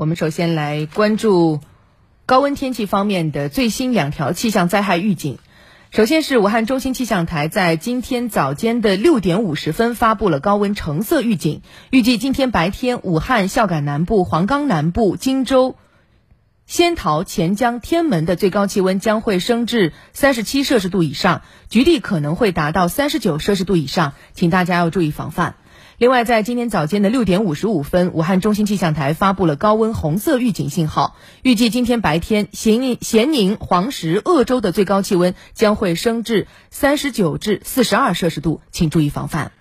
我们首先来关注高温天气方面的最新两条气象灾害预警。首先是武汉中心气象台在今天早间的六点五十分发布了高温橙色预警，预计今天白天武汉、孝感南部、黄冈南部、荆州、仙桃、潜江、天门的最高气温将会升至三十七摄氏度以上，局地可能会达到三十九摄氏度以上，请大家要注意防范。另外，在今天早间的六点五十五分，武汉中心气象台发布了高温红色预警信号。预计今天白天，咸宁、咸宁、黄石、鄂州的最高气温将会升至三十九至四十二摄氏度，请注意防范。